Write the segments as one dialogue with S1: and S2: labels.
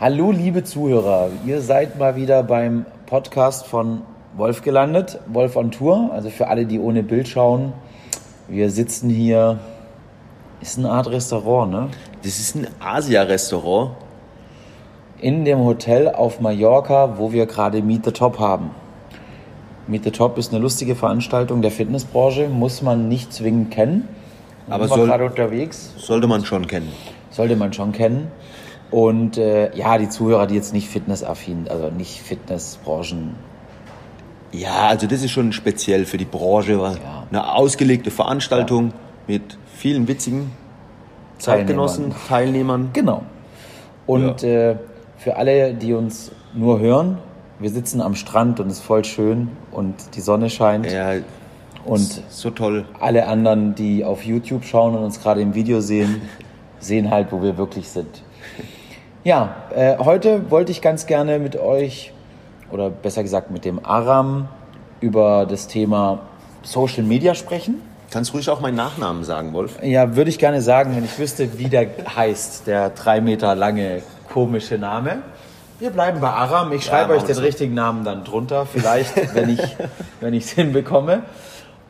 S1: Hallo, liebe Zuhörer. Ihr seid mal wieder beim Podcast von Wolf gelandet. Wolf on Tour. Also für alle, die ohne Bild schauen. Wir sitzen hier. Ist eine Art Restaurant, ne?
S2: Das ist ein Asia-Restaurant.
S1: In dem Hotel auf Mallorca, wo wir gerade Meet the Top haben. Meet the Top ist eine lustige Veranstaltung der Fitnessbranche. Muss man nicht zwingend kennen.
S2: Aber soll-
S1: gerade unterwegs.
S2: Sollte man schon kennen.
S1: Sollte man schon kennen. Und äh, ja, die Zuhörer, die jetzt nicht fitnessaffin, also nicht Fitnessbranchen
S2: Ja, also das ist schon speziell für die Branche.
S1: Ja.
S2: Eine ausgelegte Veranstaltung mit vielen witzigen Zeitgenossen, Teilnehmern.
S1: Genau. Und äh, für alle, die uns nur hören, wir sitzen am Strand und es ist voll schön und die Sonne scheint.
S2: Ja,
S1: Und
S2: so toll.
S1: alle anderen, die auf YouTube schauen und uns gerade im Video sehen, sehen halt, wo wir wirklich sind. Ja, äh, heute wollte ich ganz gerne mit euch, oder besser gesagt mit dem Aram, über das Thema Social Media sprechen.
S2: Kannst ruhig auch meinen Nachnamen sagen, Wolf.
S1: Ja, würde ich gerne sagen, wenn ich wüsste, wie der heißt, der drei Meter lange komische Name. Wir bleiben bei Aram. Ich schreibe euch
S2: machen
S1: den
S2: so.
S1: richtigen Namen dann drunter, vielleicht, wenn ich wenn ich es hinbekomme.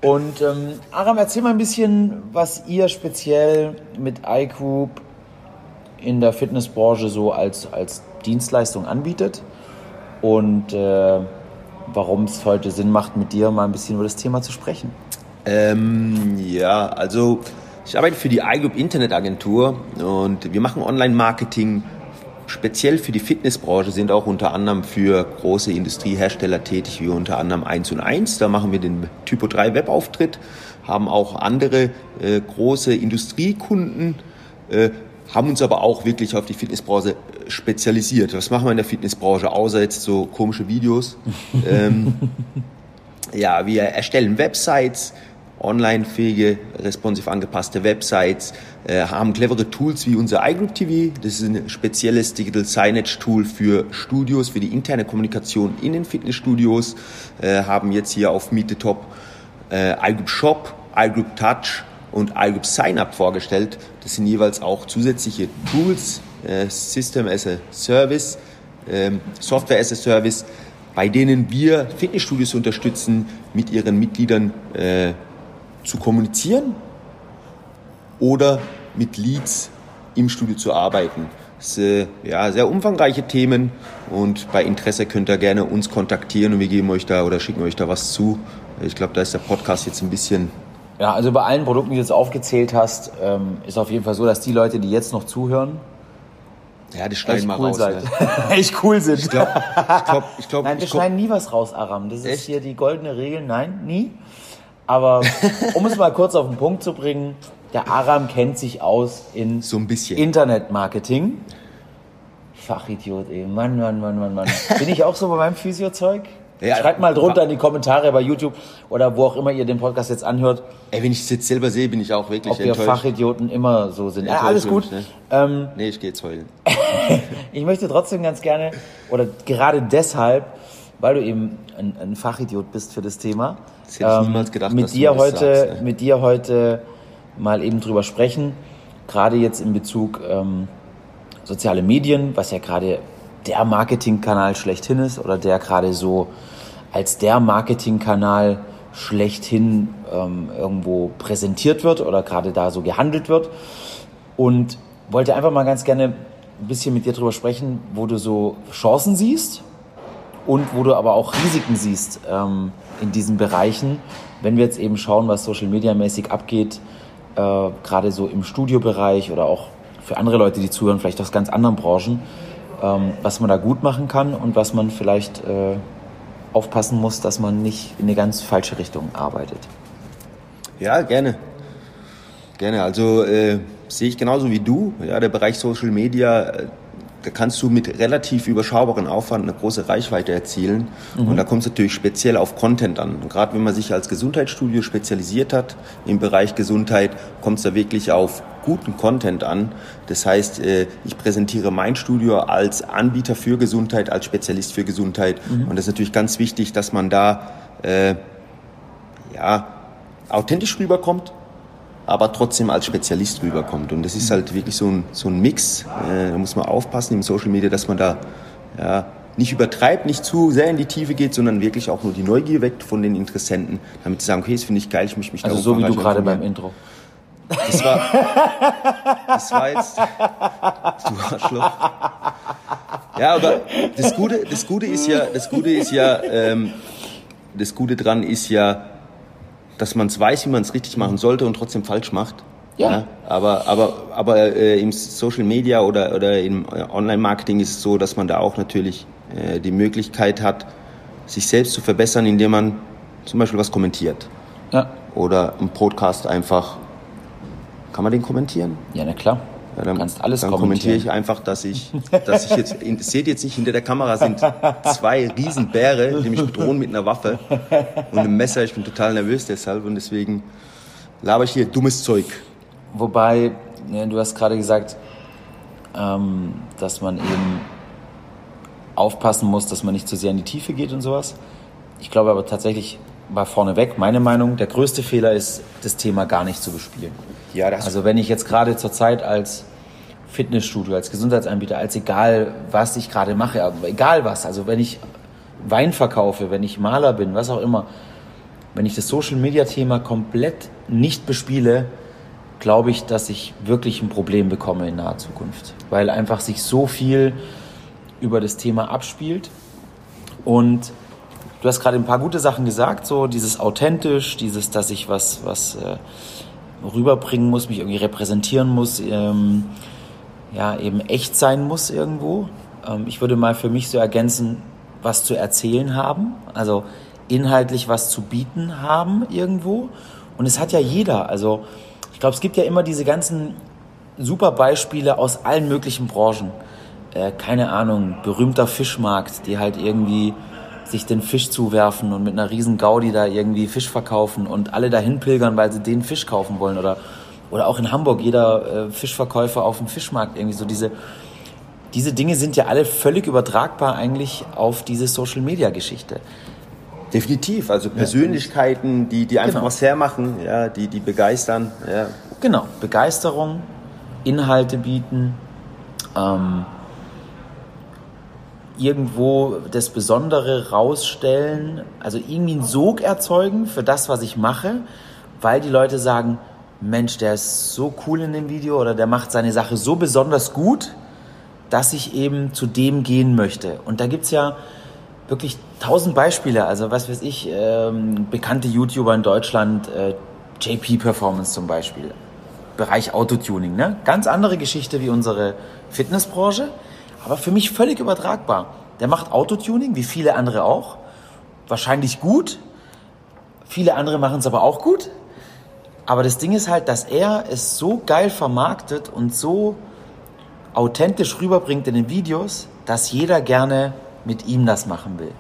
S1: Und ähm, Aram, erzähl mal ein bisschen, was ihr speziell mit iGroup in der Fitnessbranche so als, als Dienstleistung anbietet und äh, warum es heute Sinn macht, mit dir mal ein bisschen über das Thema zu sprechen.
S2: Ähm, ja, also ich arbeite für die iGroup Internetagentur und wir machen Online-Marketing speziell für die Fitnessbranche, sind auch unter anderem für große Industriehersteller tätig, wie unter anderem 1 und 1. Da machen wir den Typo 3 Webauftritt, haben auch andere äh, große Industriekunden, äh, haben uns aber auch wirklich auf die Fitnessbranche äh, spezialisiert. Was machen wir in der Fitnessbranche, außer jetzt so komische Videos? ähm, ja, wir erstellen Websites, online-fähige, responsive angepasste Websites, äh, haben clevere Tools wie unser iGroup TV. Das ist ein spezielles Digital Signage Tool für Studios, für die interne Kommunikation in den Fitnessstudios. Äh, haben jetzt hier auf Meet the Top äh, iGroup Shop, iGroup Touch und iGroup Sign-Up vorgestellt. Das sind jeweils auch zusätzliche Tools, äh, System as a Service, ähm, Software as a Service, bei denen wir Fitnessstudios unterstützen, mit ihren Mitgliedern äh, zu kommunizieren oder mit Leads im Studio zu arbeiten. Das sind äh, ja, sehr umfangreiche Themen und bei Interesse könnt ihr gerne uns kontaktieren und wir geben euch da oder schicken euch da was zu. Ich glaube, da ist der Podcast jetzt ein bisschen
S1: Ja, also bei allen Produkten, die du jetzt aufgezählt hast, ähm, ist auf jeden Fall so, dass die Leute, die jetzt noch zuhören,
S2: Ja, das schneiden
S1: echt
S2: wir
S1: cool
S2: raus.
S1: seid.
S2: Ne?
S1: echt cool sind.
S2: Ich glaube, ich glaube, ich glaube,
S1: Nein, wir
S2: glaub,
S1: schneiden nie was raus, Aram. Das ist
S2: Echt?
S1: hier die goldene Regel. Nein, nie. Aber um es mal kurz auf den Punkt zu bringen, der Aram kennt sich aus in
S2: so ein bisschen.
S1: Internetmarketing. Fachidiot, ey. Mann, Mann, Mann, Mann, Mann. Bin ich auch so bei meinem Physiozeug?
S2: Ja,
S1: Schreibt mal drunter in die Kommentare bei YouTube oder wo auch immer ihr den Podcast jetzt anhört,
S2: Ey, wenn ich es jetzt selber sehe, bin ich auch wirklich
S1: ob wir
S2: enttäuscht.
S1: Fachidioten immer so sind. Ja, alles gut.
S2: ne?
S1: Ähm,
S2: Nee, ich gehe jetzt heulen.
S1: Ich möchte trotzdem ganz gerne, oder gerade deshalb, weil du eben ein, ein Fachidiot bist für das Thema, ähm,
S2: Das hätte ich niemals gedacht,
S1: mit dir heute,
S2: sagst, ne?
S1: mit dir heute mal eben drüber sprechen. Gerade jetzt in Bezug ähm, soziale Medien, was ja gerade der Marketingkanal schlechthin ist oder der gerade so als der Marketingkanal schlechthin ähm, irgendwo präsentiert wird oder gerade da so gehandelt wird. Und wollte einfach mal ganz gerne ein bisschen mit dir drüber sprechen, wo du so Chancen siehst und wo du aber auch Risiken siehst ähm, in diesen Bereichen, wenn wir jetzt eben schauen, was Social Media mäßig abgeht, äh, gerade so im Studiobereich oder auch für andere Leute, die zuhören, vielleicht aus ganz anderen Branchen, ähm, was man da gut machen kann und was man vielleicht äh, aufpassen muss, dass man nicht in eine ganz falsche Richtung arbeitet.
S2: Ja, gerne. Gerne. Also äh, sehe ich genauso wie du. Ja, der Bereich Social Media, äh, kannst du mit relativ überschaubaren Aufwand eine große Reichweite erzielen. Und da kommt es natürlich speziell auf Content an. Und gerade wenn man sich als Gesundheitsstudio spezialisiert hat im Bereich Gesundheit, kommt es da wirklich auf guten Content an. Das heißt, äh, ich präsentiere mein Studio als Anbieter für Gesundheit, als Spezialist für Gesundheit. Und das ist natürlich ganz wichtig, dass man da äh, ja, authentisch rüberkommt aber trotzdem als Spezialist rüberkommt. Und das ist halt wirklich so ein, so ein Mix. Äh, da muss man aufpassen im Social Media, dass man da ja, nicht übertreibt, nicht zu sehr in die Tiefe geht, sondern wirklich auch nur die Neugier weckt von den Interessenten, damit sie sagen, okay, das finde ich geil, ich möchte mich
S1: also da Also so wie du gerade beim Intro.
S2: Das war, das war jetzt, du Arschloch. Ja, aber das Gute, das Gute ist ja, das Gute ist ja, ähm, das Gute dran ist ja, dass man es weiß, wie man es richtig machen sollte und trotzdem falsch macht. Ja. ja. aber aber, aber äh, im Social Media oder, oder im äh, Online-Marketing ist es so, dass man da auch natürlich äh, die Möglichkeit hat, sich selbst zu verbessern, indem man zum Beispiel was kommentiert. Ja. Oder im Podcast einfach. Kann man den kommentieren?
S1: Ja, na klar.
S2: Ja, dann, kannst alles dann kommentiere ich einfach, dass ich, dass ich jetzt, seht jetzt nicht, hinter der Kamera sind zwei Riesenbäre, die mich bedrohen mit einer Waffe und einem Messer. Ich bin total nervös deshalb und deswegen laber ich hier dummes Zeug.
S1: Wobei, ja, du hast gerade gesagt, ähm, dass man eben aufpassen muss, dass man nicht zu sehr in die Tiefe geht und sowas. Ich glaube aber tatsächlich, war vorneweg meine Meinung, der größte Fehler ist, das Thema gar nicht zu bespielen. Ja, das also wenn ich jetzt gerade zur Zeit als Fitnessstudio, als Gesundheitsanbieter, als egal was ich gerade mache, egal was, also wenn ich Wein verkaufe, wenn ich Maler bin, was auch immer, wenn ich das Social Media Thema komplett nicht bespiele, glaube ich, dass ich wirklich ein Problem bekomme in naher Zukunft, weil einfach sich so viel über das Thema abspielt. Und du hast gerade ein paar gute Sachen gesagt, so dieses authentisch, dieses, dass ich was, was äh, rüberbringen muss, mich irgendwie repräsentieren muss, ähm, ja, eben echt sein muss irgendwo. Ähm, ich würde mal für mich so ergänzen, was zu erzählen haben, also inhaltlich was zu bieten haben irgendwo. Und es hat ja jeder, also ich glaube, es gibt ja immer diese ganzen super Beispiele aus allen möglichen Branchen. Äh, keine Ahnung, berühmter Fischmarkt, die halt irgendwie sich den Fisch zuwerfen und mit einer riesen Gaudi da irgendwie Fisch verkaufen und alle dahin pilgern, weil sie den Fisch kaufen wollen oder oder auch in Hamburg jeder äh, Fischverkäufer auf dem Fischmarkt irgendwie so diese diese Dinge sind ja alle völlig übertragbar eigentlich auf diese Social Media Geschichte.
S2: Definitiv, also Persönlichkeiten, die, die einfach genau. was hermachen, ja, die, die begeistern. Ja.
S1: Genau, Begeisterung, Inhalte bieten, ähm, irgendwo das Besondere rausstellen, also irgendwie einen Sog erzeugen für das, was ich mache, weil die Leute sagen, Mensch, der ist so cool in dem Video oder der macht seine Sache so besonders gut, dass ich eben zu dem gehen möchte. Und da gibt es ja wirklich tausend Beispiele. Also was weiß ich, ähm, bekannte YouTuber in Deutschland, äh, JP Performance zum Beispiel, Bereich Autotuning. Ne? Ganz andere Geschichte wie unsere Fitnessbranche aber für mich völlig übertragbar. Der macht Autotuning, wie viele andere auch. Wahrscheinlich gut. Viele andere machen es aber auch gut. Aber das Ding ist halt, dass er es so geil vermarktet und so authentisch rüberbringt in den Videos, dass jeder gerne mit ihm das machen will.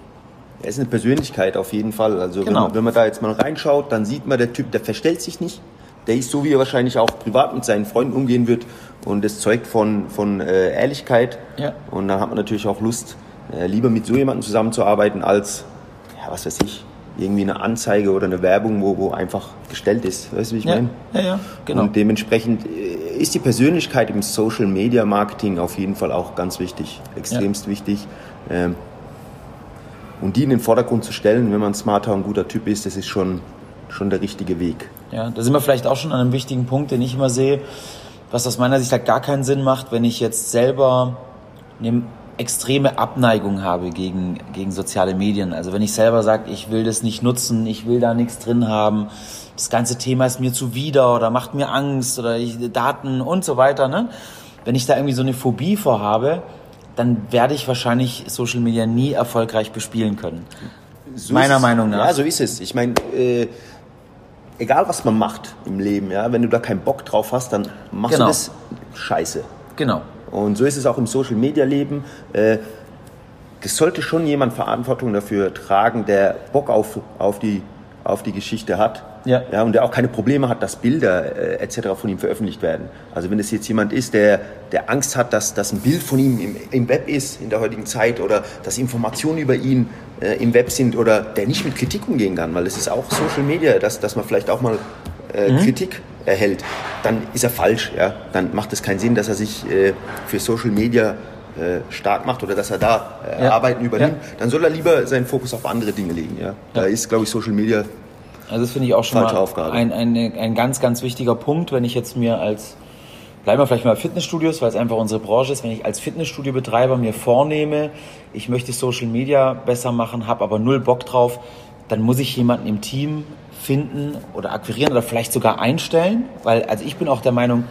S2: Er ist eine Persönlichkeit auf jeden Fall. Also genau. wenn, man, wenn man da jetzt mal reinschaut, dann sieht man, der Typ, der verstellt sich nicht. Der ist so, wie er wahrscheinlich auch privat mit seinen Freunden umgehen wird. Und das zeugt von, von äh, Ehrlichkeit. Ja. Und dann hat man natürlich auch Lust, äh, lieber mit so jemandem zusammenzuarbeiten, als, ja, was weiß ich, irgendwie eine Anzeige oder eine Werbung, wo, wo einfach gestellt ist. Weißt du, wie ich
S1: ja.
S2: meine?
S1: Ja, ja, genau.
S2: Und dementsprechend äh, ist die Persönlichkeit im Social Media Marketing auf jeden Fall auch ganz wichtig, extremst ja. wichtig. Ähm, und die in den Vordergrund zu stellen, wenn man ein smarter und guter Typ ist, das ist schon, schon der richtige Weg.
S1: Ja, da sind wir vielleicht auch schon an einem wichtigen Punkt, den ich immer sehe was aus meiner Sicht halt gar keinen Sinn macht, wenn ich jetzt selber eine extreme Abneigung habe gegen, gegen soziale Medien. Also wenn ich selber sage, ich will das nicht nutzen, ich will da nichts drin haben, das ganze Thema ist mir zuwider oder macht mir Angst oder ich, Daten und so weiter. Ne? Wenn ich da irgendwie so eine Phobie vorhabe, dann werde ich wahrscheinlich Social Media nie erfolgreich bespielen können.
S2: So Meiner Meinung nach. Ja, so ist es. Ich meine, äh, egal was man macht im Leben, ja, wenn du da keinen Bock drauf hast, dann machst genau. du das scheiße.
S1: Genau.
S2: Und so ist es auch im Social Media Leben. Äh, das sollte schon jemand Verantwortung dafür tragen, der Bock auf, auf, die, auf die Geschichte hat. Ja. ja. Und der auch keine Probleme hat, dass Bilder äh, etc. von ihm veröffentlicht werden. Also wenn es jetzt jemand ist, der, der Angst hat, dass, dass ein Bild von ihm im, im Web ist in der heutigen Zeit oder dass Informationen über ihn äh, im Web sind oder der nicht mit Kritik umgehen kann, weil es ist auch Social Media, dass, dass man vielleicht auch mal äh, mhm. Kritik erhält, dann ist er falsch. Ja? Dann macht es keinen Sinn, dass er sich äh, für Social Media äh, stark macht oder dass er da äh,
S1: Ja.
S2: Arbeiten übernimmt.
S1: Ja.
S2: Dann soll er lieber seinen Fokus auf andere Dinge legen. Ja? Da ist, glaube ich, Social Media
S1: Also das finde ich auch schon mal
S2: Aufgabe.
S1: ein, ein, ein ganz, ganz wichtiger Punkt, wenn ich jetzt mir als, bleiben wir vielleicht mal Fitnessstudios, weil es einfach unsere Branche ist, wenn ich als Fitnessstudiobetreiber mir vornehme, ich möchte Social Media besser machen, habe aber null Bock drauf, dann muss ich jemanden im Team finden oder akquirieren oder vielleicht sogar einstellen, weil also ich bin auch der Meinung,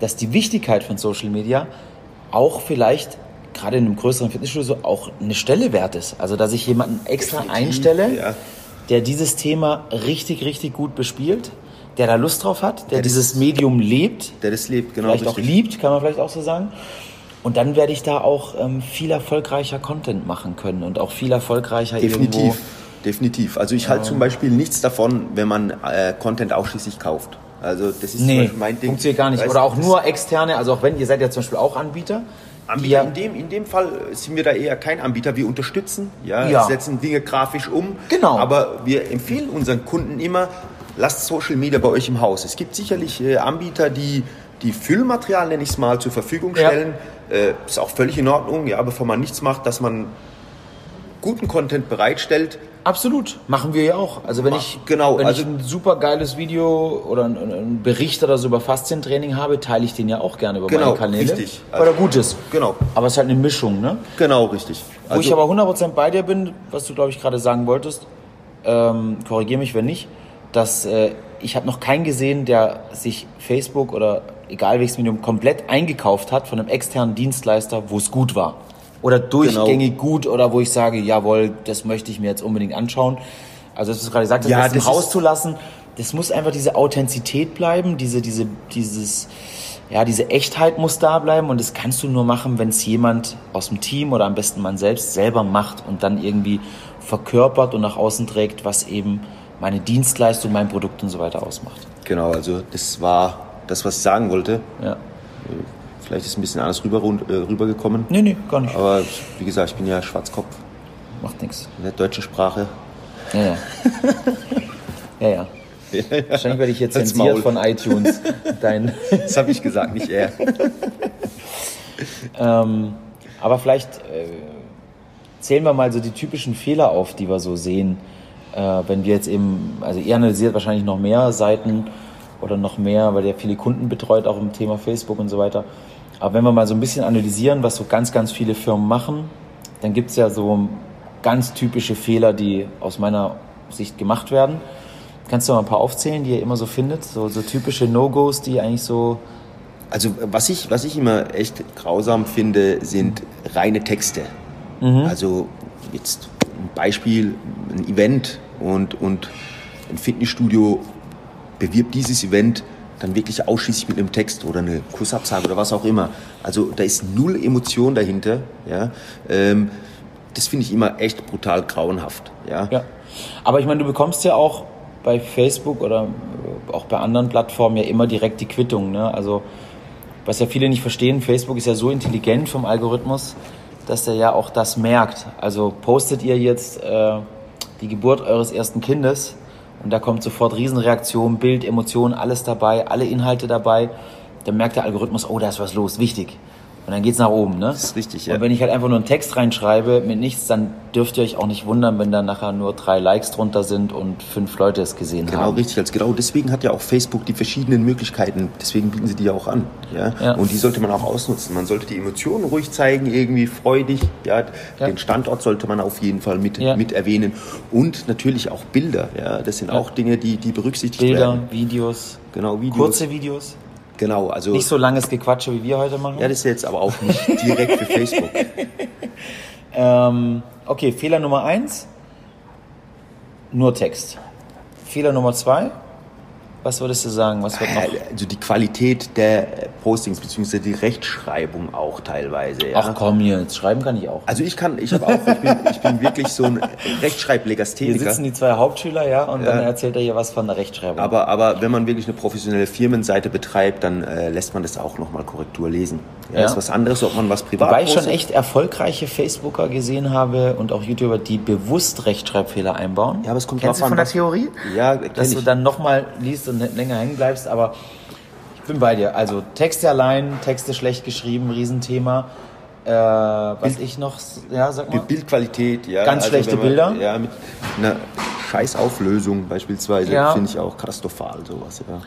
S1: dass die Wichtigkeit von Social Media auch vielleicht gerade in einem größeren Fitnessstudio auch eine Stelle wert ist. Also dass ich jemanden extra einstelle,
S2: ja.
S1: der dieses Thema richtig, richtig gut bespielt, der da Lust drauf hat, der,
S2: Der das-
S1: dieses Medium lebt,
S2: der das lebt, genau.
S1: vielleicht auch
S2: richtig.
S1: liebt, kann man vielleicht auch so sagen. Und dann werde ich da auch ähm, viel erfolgreicher Content machen können und auch viel erfolgreicher
S2: Definitiv,
S1: irgendwo.
S2: Definitiv. Also ich halte zum Beispiel nichts davon, wenn man äh, Content ausschließlich kauft. Also das ist zum
S1: Nee,
S2: Beispiel mein Ding.
S1: funktioniert gar nicht.
S2: Weißt
S1: Oder auch nur externe, also auch wenn, ihr seid ja zum Beispiel auch Anbieter.
S2: Anbieter,
S1: ja,
S2: in, dem, in dem Fall sind wir da eher kein Anbieter. Wir unterstützen, ja,
S1: Ja.
S2: setzen Dinge grafisch um.
S1: Genau.
S2: Aber wir empfehlen unseren Kunden immer, lasst Social Media bei euch im Haus. Es gibt sicherlich äh, Anbieter, die die Füllmaterial, nenne ich es mal, zur Verfügung
S1: Ja.
S2: stellen. Äh, ist auch völlig in Ordnung, ja, bevor man nichts macht, dass man guten Content bereitstellt.
S1: Absolut, machen wir ja auch. Also wenn
S2: Ma-
S1: ich,
S2: genau,
S1: wenn
S2: also-
S1: ich ein super geiles Video oder einen, Bericht oder so über Faszientraining habe, teile ich den ja auch gerne über
S2: Genau,
S1: meine Kanäle.
S2: richtig.
S1: Weil er gut ist.
S2: Genau.
S1: Aber es ist halt eine Mischung, ne?
S2: Genau, richtig.
S1: Wo ich aber 100% bei dir bin, was du, glaube ich, gerade sagen wolltest, ähm, korrigiere mich, wenn nicht, dass äh, ich habe noch keinen gesehen, der sich Facebook oder egal welches Medium komplett eingekauft hat von einem externen Dienstleister, wo es gut war. Oder durchgängig gut oder wo ich sage, jawohl, das möchte ich mir jetzt unbedingt anschauen. Also, dass du gerade gesagt hast,
S2: Ja,
S1: das im
S2: das
S1: Haus
S2: ist-
S1: zu lassen, das muss einfach diese Authentizität bleiben, diese, diese, dieses, ja, diese Echtheit muss da bleiben und das kannst du nur machen, wenn es jemand aus dem Team oder am besten man selbst selber macht und dann irgendwie verkörpert und nach außen trägt, was eben meine Dienstleistung, mein Produkt und so weiter ausmacht.
S2: Genau, also das war das, was ich sagen wollte.
S1: Ja.
S2: Vielleicht ist ein bisschen anders rüber, äh, rübergekommen.
S1: Nee, nee, gar nicht.
S2: Aber wie gesagt, ich bin ja Schwarzkopf
S1: Macht nichts.
S2: in der deutschen Sprache.
S1: Ja, ja. ja, ja. Wahrscheinlich werde ich jetzt
S2: Halt's
S1: zensiert
S2: Maul.
S1: von iTunes. Dein,
S2: Das habe ich gesagt, nicht er.
S1: ähm, aber vielleicht äh, zählen wir mal so die typischen Fehler auf, die wir so sehen, äh, wenn wir jetzt eben, also ihr analysiert wahrscheinlich noch mehr Seiten oder noch mehr, weil ihr viele Kunden betreut, auch im Thema Facebook und so weiter. Aber wenn wir mal so ein bisschen analysieren, was so ganz, ganz viele Firmen machen, dann gibt es ja so ganz typische Fehler, die aus meiner Sicht gemacht werden. Kannst du mal ein paar aufzählen, die ihr immer so findet? So, so typische No-Gos, die eigentlich so.
S2: Also was ich, was ich immer echt grausam finde, sind reine Texte. Also jetzt ein Beispiel, ein Event und, und ein Fitnessstudio bewirbt dieses Event dann wirklich ausschließlich mit einem Text oder eine Kursabsage oder was auch immer. Also da ist null Emotion dahinter. Ja? Ähm, das finde ich immer echt brutal grauenhaft. Ja?
S1: Ja. Aber ich meine, du bekommst ja auch bei Facebook oder äh, auch bei anderen Plattformen ja immer direkt die Quittung. Ne? Also, was ja viele nicht verstehen, Facebook ist ja so intelligent vom Algorithmus, dass er ja auch das merkt. Also postet ihr jetzt äh, die Geburt eures ersten Kindes und da kommt sofort Riesenreaktion, Bild, Emotionen, alles dabei, alle Inhalte dabei. Dann merkt der Algorithmus, oh, da ist was los, wichtig. Und dann geht's nach oben, ne?
S2: Das ist richtig, ja.
S1: Und wenn ich halt einfach nur einen Text reinschreibe mit nichts, dann dürft ihr euch auch nicht wundern, wenn da nachher nur drei Likes drunter sind und fünf Leute es gesehen
S2: Genau,
S1: haben.
S2: richtig. Also genau deswegen hat ja auch Facebook die verschiedenen Möglichkeiten. Deswegen bieten sie die ja auch an. Ja?
S1: Ja.
S2: Und die sollte man auch ausnutzen. Man sollte die Emotionen ruhig zeigen, irgendwie freudig. Ja?
S1: Ja.
S2: Den Standort sollte man auf jeden Fall mit,
S1: Ja.
S2: mit erwähnen. Und natürlich auch Bilder. Ja? Das sind auch Dinge, die, die berücksichtigt
S1: Bilder,
S2: werden.
S1: Videos,
S2: Genau, Videos.
S1: kurze Videos.
S2: Genau, also.
S1: Nicht so langes Gequatsche, wie wir heute machen.
S2: ja, das ist jetzt aber auch nicht direkt für Facebook.
S1: Ähm, okay, Fehler Nummer eins, nur Text. Fehler Nummer zwei, was würdest du sagen? Was wird noch?
S2: Also die Qualität der Postings beziehungsweise die Rechtschreibung auch teilweise. Ja?
S1: Ach komm jetzt, schreiben kann ich auch.
S2: Also ich kann, ich habe auch, ich bin, ich bin wirklich so ein
S1: Hier
S2: Rechtschreiblegastheniker.
S1: sitzen die zwei Hauptschüler, ja, und dann
S2: Ja.
S1: erzählt er hier was von der Rechtschreibung.
S2: Aber, aber wenn man wirklich eine professionelle Firmenseite betreibt, dann äh, lässt man das auch nochmal Korrektur lesen. Ja,
S1: Ja.
S2: ist was anderes, ob man was privat
S1: Wobei ich schon echt erfolgreiche Facebooker gesehen habe und auch YouTuber, die bewusst Rechtschreibfehler einbauen.
S2: Ja, aber es kommt
S1: Kennst du
S2: drauf
S1: von
S2: an,
S1: der
S2: was-
S1: Theorie?
S2: Ja,
S1: Dass du
S2: ich.
S1: dann nochmal liest, und länger hängen bleibst, aber ich bin bei dir. Also Texte allein, Texte schlecht geschrieben, Riesenthema. Äh, was
S2: Bild-
S1: ich noch, ja, sag mal.
S2: Bildqualität, ja.
S1: Ganz schlechte
S2: wenn man-
S1: Bilder?
S2: Ja, mit einer Scheißauflösung beispielsweise,
S1: Ja.
S2: finde ich auch katastrophal sowas, ja.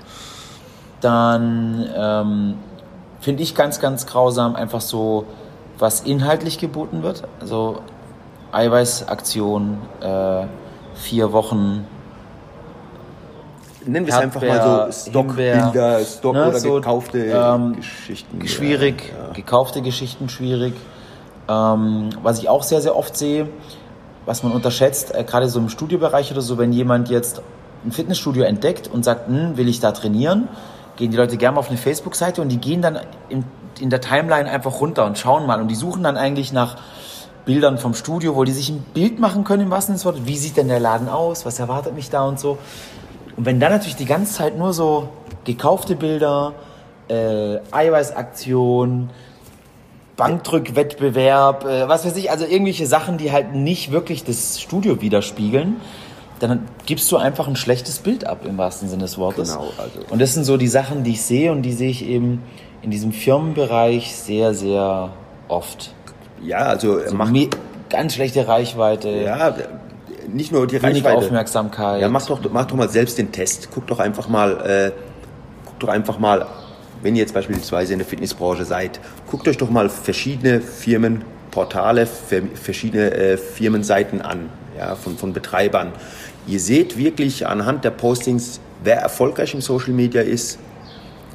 S1: Dann ähm, finde ich ganz, ganz grausam einfach so, was inhaltlich geboten wird. Also Eiweißaktion, äh, vier Wochen,
S2: Nennen wir es einfach mal so Stockbilder, Stock
S1: ne,
S2: oder
S1: so,
S2: gekaufte
S1: ähm,
S2: Geschichten.
S1: schwierig,
S2: Ja,
S1: gekaufte Geschichten schwierig. Ähm, was ich auch sehr, sehr oft sehe, was man unterschätzt, äh, gerade so im Studiobereich oder so, wenn jemand jetzt ein Fitnessstudio entdeckt und sagt, hm, will ich da trainieren, gehen die Leute gerne mal auf eine Facebook-Seite und die gehen dann in, in der Timeline einfach runter und schauen mal und die suchen dann eigentlich nach Bildern vom Studio, wo die sich ein Bild machen können im wahrsten Sinne des Wortes. Wie sieht denn der Laden aus? Was erwartet mich da und so? Und wenn dann natürlich die ganze Zeit nur so gekaufte Bilder, äh, Eiweißaktion, Bankdrückwettbewerb, äh, was weiß ich, also irgendwelche Sachen, die halt nicht wirklich das Studio widerspiegeln, dann gibst du einfach ein schlechtes Bild ab im wahrsten Sinne des Wortes.
S2: Genau, also-
S1: Und das sind so die Sachen, die ich sehe und die sehe ich eben in diesem Firmenbereich sehr, sehr oft.
S2: ja, also
S1: So
S2: macht,
S1: me- ganz schlechte Reichweite,
S2: ja, nicht nur die
S1: wenig
S2: Reichweite.
S1: Aufmerksamkeit.
S2: Ja, mach doch, mach doch mal selbst den Test. Guck doch einfach mal, äh, guck doch einfach mal, wenn ihr jetzt beispielsweise in der Fitnessbranche seid, guckt euch doch mal verschiedene Firmenportale, ver- verschiedene äh, Firmenseiten an, ja, von, von Betreibern. Ihr seht wirklich anhand der Postings, wer erfolgreich im Social Media ist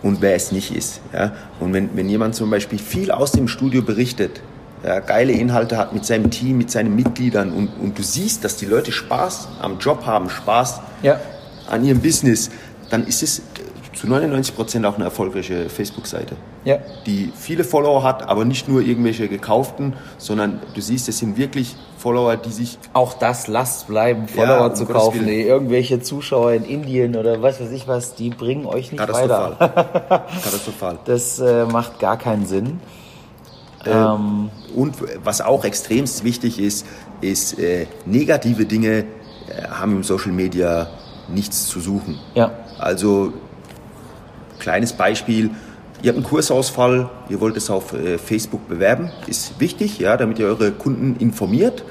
S2: und wer es nicht ist. Ja? Und wenn, wenn jemand zum Beispiel viel aus dem Studio berichtet, ja, geile Inhalte hat mit seinem Team, mit seinen Mitgliedern und, und du siehst, dass die Leute Spaß am Job haben, Spaß
S1: Ja.
S2: an ihrem Business, dann ist es äh, zu 99 Prozent auch eine erfolgreiche Facebook-Seite,
S1: Ja.
S2: die viele Follower hat, aber nicht nur irgendwelche gekauften, sondern du siehst, es sind wirklich Follower, die sich
S1: Auch das lasst bleiben, Follower
S2: um
S1: zu kaufen. Ey. Irgendwelche Zuschauer in Indien oder was weiß ich was, die bringen euch nicht
S2: katastrophal,
S1: weiter.
S2: katastrophal.
S1: Das äh, macht gar keinen Sinn. Ähm,
S2: Und was auch extremst wichtig ist, ist, äh, negative Dinge äh, haben im Social Media nichts zu suchen.
S1: ja,
S2: Also, kleines Beispiel, ihr habt einen Kursausfall, ihr wollt es auf äh, Facebook bewerben, ist wichtig, ja, damit ihr eure Kunden informiert.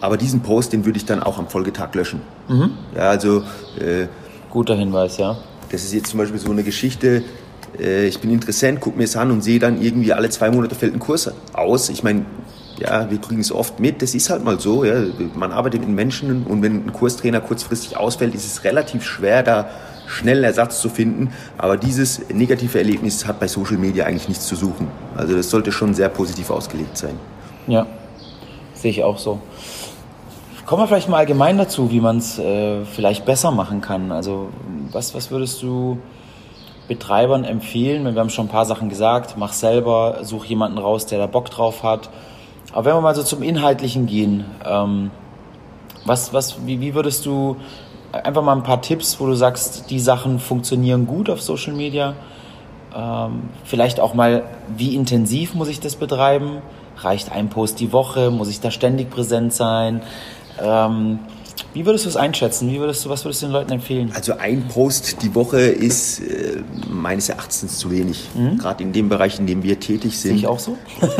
S2: Aber diesen Post, den würde ich dann auch am Folgetag löschen. Ja, also, äh,
S1: guter Hinweis, ja.
S2: das ist jetzt zum Beispiel so eine Geschichte, äh, ich bin Interessent, gucke mir es an und sehe dann irgendwie alle zwei Monate fällt ein Kurs aus. Ich meine, ja, wir kriegen es oft mit, das ist halt mal so. Ja. Man arbeitet mit Menschen und wenn ein Kurstrainer kurzfristig ausfällt, ist es relativ schwer, da schnell einen Ersatz zu finden. Aber dieses negative Erlebnis hat bei Social Media eigentlich nichts zu suchen. Also das sollte schon sehr positiv ausgelegt sein.
S1: Ja, sehe ich auch so. Kommen wir vielleicht mal allgemein dazu, wie man es äh, vielleicht besser machen kann. Also was, was würdest du Betreibern empfehlen? Wir haben schon ein paar Sachen gesagt. Mach selber, such jemanden raus, der da Bock drauf hat. Aber wenn wir mal so zum Inhaltlichen gehen, ähm, was, was, wie, wie würdest du einfach mal ein paar Tipps, wo du sagst, die Sachen funktionieren gut auf Social Media? Ähm, vielleicht auch mal, wie intensiv muss ich das betreiben? Reicht ein Post die Woche? Muss ich da ständig präsent sein? Ähm, wie würdest du es einschätzen? Wie würdest du, was würdest du den Leuten empfehlen?
S2: Also ein Post die Woche ist äh, meines Erachtens zu wenig. Gerade in dem Bereich, in dem wir tätig sind.
S1: Sehe ich auch so?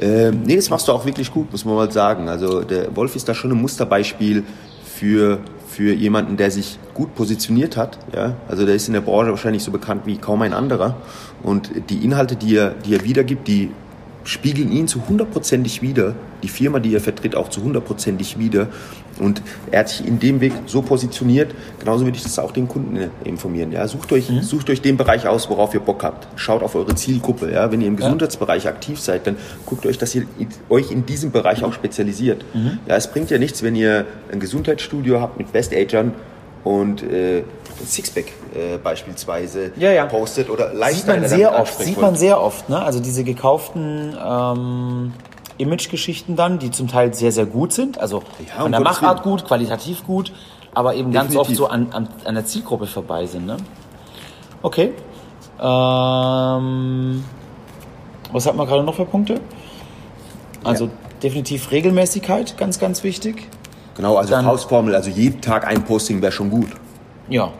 S2: Ähm, nee, das machst du auch wirklich gut, muss man mal sagen. Also der Wolf ist da schon ein Musterbeispiel für, für jemanden, der sich gut positioniert hat. Ja? Also der ist in der Branche wahrscheinlich so bekannt wie kaum ein anderer. Und die Inhalte, die er, die er wiedergibt, die spiegeln ihn zu hundertprozentig wider. Die Firma, die er vertritt, auch zu hundertprozentig wider. Und er hat sich in dem Weg so positioniert, genauso würde ich das auch den Kunden informieren. Ja, sucht euch, sucht euch den Bereich aus, worauf ihr Bock habt. Schaut auf eure Zielgruppe. Ja, wenn ihr im Gesundheitsbereich aktiv seid, dann guckt euch, dass ihr euch in diesem Bereich auch spezialisiert. Ja, es bringt ja nichts, wenn ihr ein Gesundheitsstudio habt mit Best-Agern und äh, Sixpack äh, beispielsweise
S1: Ja, ja.
S2: postet oder
S1: Sieht
S2: Lifestyle
S1: man sehr oft, sieht man sehr oft, ne? Also diese gekauften ähm, Image-Geschichten dann, die zum Teil sehr, sehr gut sind. Also
S2: Ja,
S1: von der Machart gut, qualitativ gut, aber eben ganz oft
S2: Definitiv.
S1: so an, an, an der Zielgruppe vorbei sind, ne? Okay. Ähm, was hat man gerade noch für Punkte? Also definitiv Regelmäßigkeit, ganz, ganz wichtig.
S2: Genau, also
S1: Dann-
S2: Faustformel, also jeden Tag ein Posting wäre schon gut.
S1: Ja.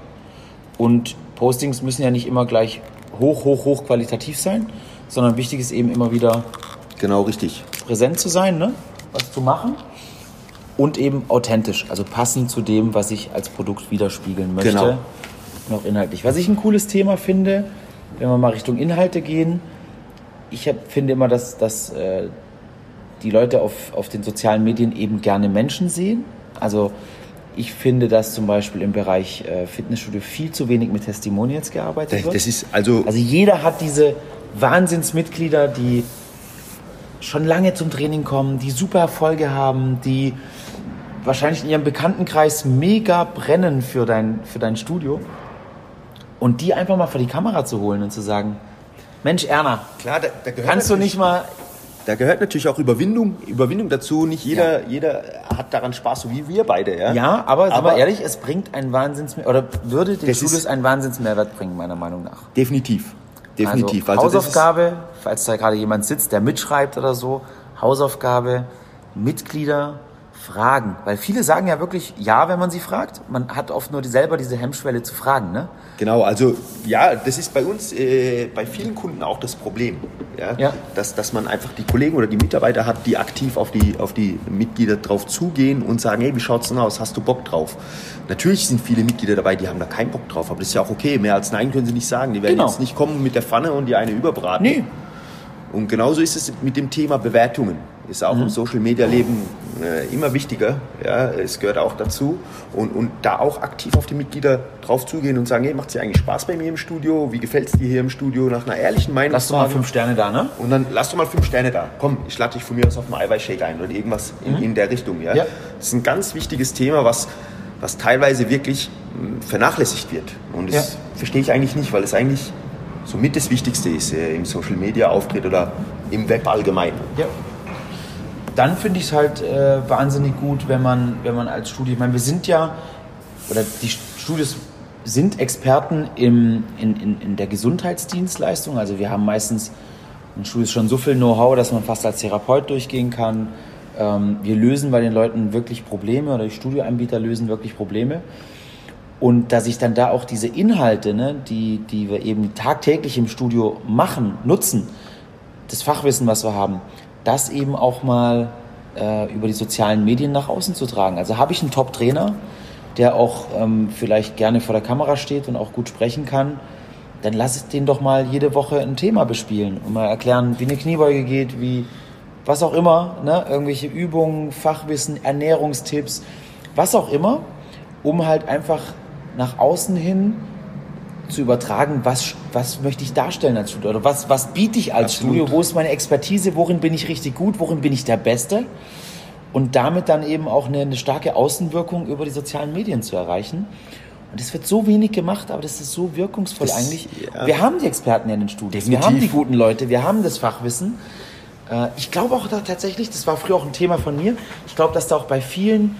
S1: Und Postings müssen ja nicht immer gleich hoch, hoch, hoch qualitativ sein, sondern wichtig ist eben immer wieder
S2: Genau richtig.
S1: präsent zu sein, ne? was zu machen. Und eben authentisch, also passend zu dem, was ich als Produkt widerspiegeln möchte.
S2: Genau.
S1: Noch inhaltlich. Was ich ein cooles Thema finde, wenn wir mal Richtung Inhalte gehen, ich hab, finde immer, dass, dass äh, die Leute auf, auf den sozialen Medien eben gerne Menschen sehen. Also ich finde, dass zum Beispiel im Bereich äh, Fitnessstudio viel zu wenig mit Testimonials gearbeitet wird.
S2: das ist also,
S1: Also jeder hat diese Wahnsinnsmitglieder, die schon lange zum Training kommen, die super Erfolge haben, die wahrscheinlich in ihrem Bekanntenkreis mega brennen für dein, für dein Studio. Und die einfach mal vor die Kamera zu holen und zu sagen, Mensch Erna,
S2: klar, da, da
S1: kannst du nicht mal...
S2: Da gehört natürlich auch Überwindung, Überwindung dazu. Nicht jeder, jeder hat daran Spaß, so wie wir beide. Ja,
S1: Ja, aber,
S2: Aber-
S1: wir ehrlich, es bringt einen Wahnsinns... Oder würde den Studios einen Wahnsinnsmehrwert bringen, meiner Meinung nach.
S2: definitiv. Definitiv.
S1: Also,
S2: ist-
S1: Hausaufgabe, falls da gerade jemand sitzt, der mitschreibt oder so, Hausaufgabe, Mitglieder fragen. Weil viele sagen ja wirklich ja, wenn man sie fragt. Man hat oft nur die, selber diese Hemmschwelle zu fragen. Ne?
S2: Genau, also ja, das ist bei uns, äh, bei vielen Kunden auch das Problem. Ja?
S1: Ja.
S2: Dass, dass man einfach die Kollegen oder die Mitarbeiter hat, die aktiv auf die, auf die Mitglieder drauf zugehen und sagen, hey, wie schaut's denn aus? Hast du Bock drauf? Natürlich sind viele Mitglieder dabei, die haben da keinen Bock drauf, aber das ist ja auch okay. Mehr als Nein können sie nicht sagen. Die werden
S1: Genau.
S2: jetzt nicht kommen mit der Pfanne und die eine überbraten.
S1: Nee.
S2: Und genauso ist es mit dem Thema Bewertungen. Ist auch im Social Media Leben äh, immer wichtiger. Ja, es gehört auch dazu. Und, und da auch aktiv auf die Mitglieder drauf zugehen und sagen, hey, macht es dir eigentlich Spaß bei mir im Studio? Wie gefällt es dir hier im Studio? Nach einer ehrlichen Meinung.
S1: Lass doch mal fünf Sterne da, ne?
S2: Und dann lass doch mal fünf Sterne da. Komm, ich lade dich von mir aus auf einen Eiweißshake ein oder irgendwas in, in der Richtung. Ja?
S1: Ja.
S2: Das ist ein ganz wichtiges Thema, was, was teilweise wirklich mh, vernachlässigt wird. Und das
S1: Ja.
S2: verstehe ich eigentlich nicht, weil es eigentlich somit das Wichtigste ist äh, im Social Media Auftritt oder im Web allgemein.
S1: Ja. Dann finde ich es halt äh, wahnsinnig gut, wenn man, wenn man als Studio, ich meine, wir sind ja, oder die Studios sind Experten im, in, in, in der Gesundheitsdienstleistung. Also wir haben meistens in Studios schon so viel Know-how, dass man fast als Therapeut durchgehen kann. Ähm, wir lösen bei den Leuten wirklich Probleme oder die Studioanbieter lösen wirklich Probleme. Und dass ich dann da auch diese Inhalte, ne, die, die wir eben tagtäglich im Studio machen, nutzen, das Fachwissen, was wir haben, das eben auch mal äh, über die sozialen Medien nach außen zu tragen. Also habe ich einen Top-Trainer, der auch ähm, vielleicht gerne vor der Kamera steht und auch gut sprechen kann, dann lass ich den doch mal jede Woche ein Thema bespielen und mal erklären, wie eine Kniebeuge geht, wie was auch immer, ne? irgendwelche Übungen, Fachwissen, Ernährungstipps, was auch immer, um halt einfach nach außen hin zu übertragen, was, was möchte ich darstellen als Studio oder was, was biete ich als
S2: Absolut.
S1: Studio, wo ist meine Expertise, worin bin ich richtig gut, worin bin ich der Beste und damit dann eben auch eine, eine starke Außenwirkung über die sozialen Medien zu erreichen. Und das wird so wenig gemacht, aber das ist so wirkungsvoll
S2: Das-
S1: eigentlich.
S2: ja.
S1: Wir haben die Experten in den Studios, wir haben die guten Leute, wir haben das Fachwissen. Äh, Ich glaube auch da tatsächlich, das war früher auch ein Thema von mir, ich glaube, dass da auch bei vielen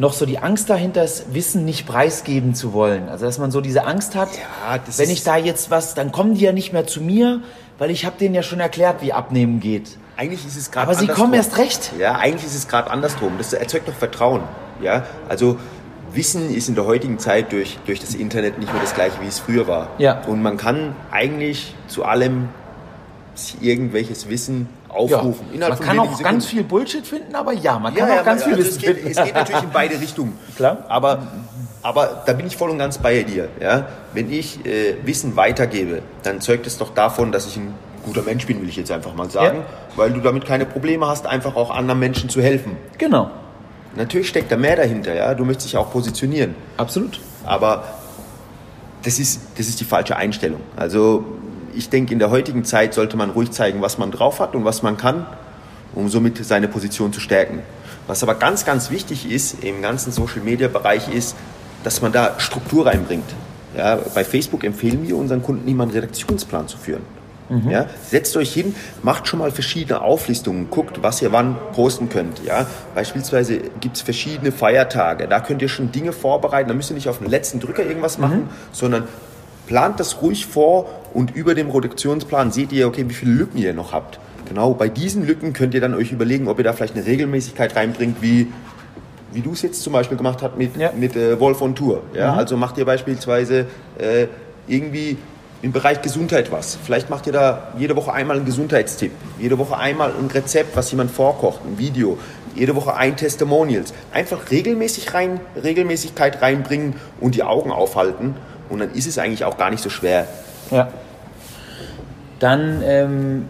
S1: noch so die Angst dahinter ist, Wissen nicht preisgeben zu wollen. Also dass man so diese Angst hat,
S2: Ja,
S1: wenn ich da jetzt was, dann kommen die ja nicht mehr zu mir, weil ich habe denen ja schon erklärt, wie Abnehmen geht.
S2: Eigentlich ist es gerade
S1: Aber sie kommen erst recht.
S2: Ja, eigentlich ist es gerade andersrum. Das erzeugt doch Vertrauen. Ja, also Wissen ist in der heutigen Zeit durch, durch das Internet nicht mehr das gleiche, wie es früher war.
S1: Ja.
S2: Und man kann eigentlich zu allem irgendwelches Wissen aufrufen.
S1: man
S2: von
S1: kann auch
S2: wenigen
S1: ganz
S2: Sekunden.
S1: viel Bullshit finden, aber ja, man
S2: Ja,
S1: kann
S2: ja,
S1: auch ganz viel
S2: also
S1: Wissen
S2: es geht,
S1: finden.
S2: es geht natürlich in beide Richtungen.
S1: Klar.
S2: Aber, aber da bin ich voll und ganz bei dir. Ja? Wenn ich äh, Wissen weitergebe, dann zeugt es doch davon, dass ich ein guter Mensch bin, will ich jetzt einfach mal sagen.
S1: Ja.
S2: Weil du damit keine Probleme hast, einfach auch anderen Menschen zu helfen.
S1: Genau,
S2: Natürlich steckt da mehr dahinter, ja. Du möchtest dich auch positionieren.
S1: absolut.
S2: Aber das ist, das ist die falsche Einstellung. Also ich denke, in der heutigen Zeit sollte man ruhig zeigen, was man drauf hat und was man kann, um somit seine Position zu stärken. Was aber ganz, ganz wichtig ist im ganzen Social-Media-Bereich ist, dass man da Struktur reinbringt. Ja, bei Facebook empfehlen wir unseren Kunden immer einen Redaktionsplan zu führen. Ja, setzt euch hin, macht schon mal verschiedene Auflistungen, guckt, was ihr wann posten könnt. Ja, beispielsweise gibt es verschiedene Feiertage, da könnt ihr schon Dinge vorbereiten, da müsst ihr nicht auf den letzten Drücker irgendwas machen, sondern plant das ruhig vor und über dem Redaktionsplan seht ihr, okay, wie viele Lücken ihr noch habt. Genau, bei diesen Lücken könnt ihr dann euch überlegen, ob ihr da vielleicht eine Regelmäßigkeit reinbringt, wie wie du es jetzt zum Beispiel gemacht hast mit,
S1: Ja.
S2: mit äh, Wolf on Tour. Ja?
S1: Mhm.
S2: Also macht ihr beispielsweise äh, irgendwie im Bereich Gesundheit was. Vielleicht macht ihr da jede Woche einmal einen Gesundheitstipp, jede Woche einmal ein Rezept, was jemand vorkocht, ein Video, jede Woche ein Testimonials. Einfach regelmäßig rein, Regelmäßigkeit reinbringen und die Augen aufhalten. Und dann ist es eigentlich auch gar nicht so schwer.
S1: Ja. Dann, ähm,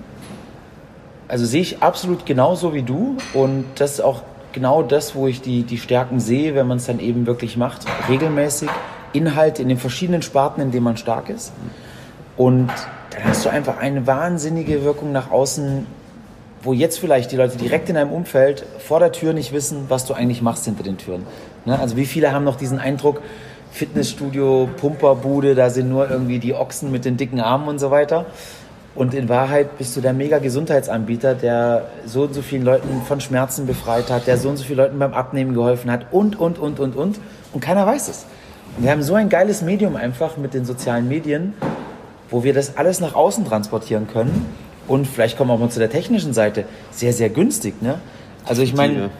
S1: also sehe ich absolut genauso wie du und das ist auch genau das, wo ich die, die Stärken sehe, wenn man es dann eben wirklich macht. Regelmäßig Inhalte in den verschiedenen Sparten, in denen man stark ist. Und dann hast du einfach eine wahnsinnige Wirkung nach außen, wo jetzt vielleicht die Leute direkt in deinem Umfeld vor der Tür nicht wissen, was du eigentlich machst hinter den Türen. Ne? Also wie viele haben noch diesen Eindruck, Fitnessstudio, Pumperbude, da sind nur irgendwie die Ochsen mit den dicken Armen und so weiter. Und in Wahrheit bist du der mega Gesundheitsanbieter, der so und so vielen Leuten von Schmerzen befreit hat, der so und so vielen Leuten beim Abnehmen geholfen hat und, und, und, und, und. Und keiner weiß es. Wir haben so ein geiles Medium einfach mit den sozialen Medien, wo wir das alles nach außen transportieren können. Und vielleicht kommen wir auch mal zu der technischen Seite. Sehr, sehr günstig. Ne? Also ich meine,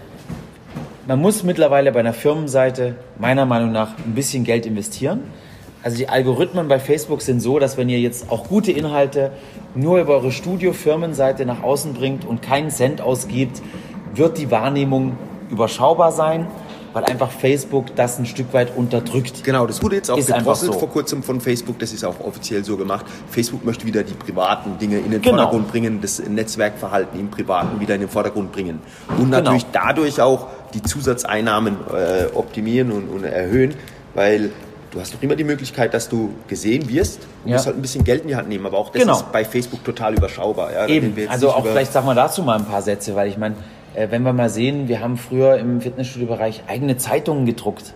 S1: man muss mittlerweile bei einer Firmenseite meiner Meinung nach ein bisschen Geld investieren. Also die Algorithmen bei Facebook sind so, dass wenn ihr jetzt auch gute Inhalte nur über eure Studio-Firmenseite nach außen bringt und keinen Cent ausgibt, wird die Wahrnehmung überschaubar sein, weil einfach Facebook das ein Stück weit unterdrückt.
S2: Genau, das wurde jetzt auch
S1: Ist
S2: gedrosselt
S1: so.
S2: vor kurzem von Facebook. Das ist auch offiziell so gemacht. Facebook möchte wieder die privaten Dinge in den
S1: Genau.
S2: Vordergrund bringen, das Netzwerkverhalten im Privaten wieder in den Vordergrund bringen. Und natürlich dadurch auch die Zusatzeinnahmen äh, optimieren und, und erhöhen, weil du hast doch immer die Möglichkeit, dass du gesehen wirst. Du
S1: Ja.
S2: musst halt ein bisschen Geld in die Hand nehmen, aber auch das
S1: Genau.
S2: ist bei Facebook total überschaubar. Ja?
S1: Eben, also auch vielleicht sagen wir dazu mal ein paar Sätze, weil ich meine, äh, wenn wir mal sehen, wir haben früher im Fitnessstudio-Bereich eigene Zeitungen gedruckt.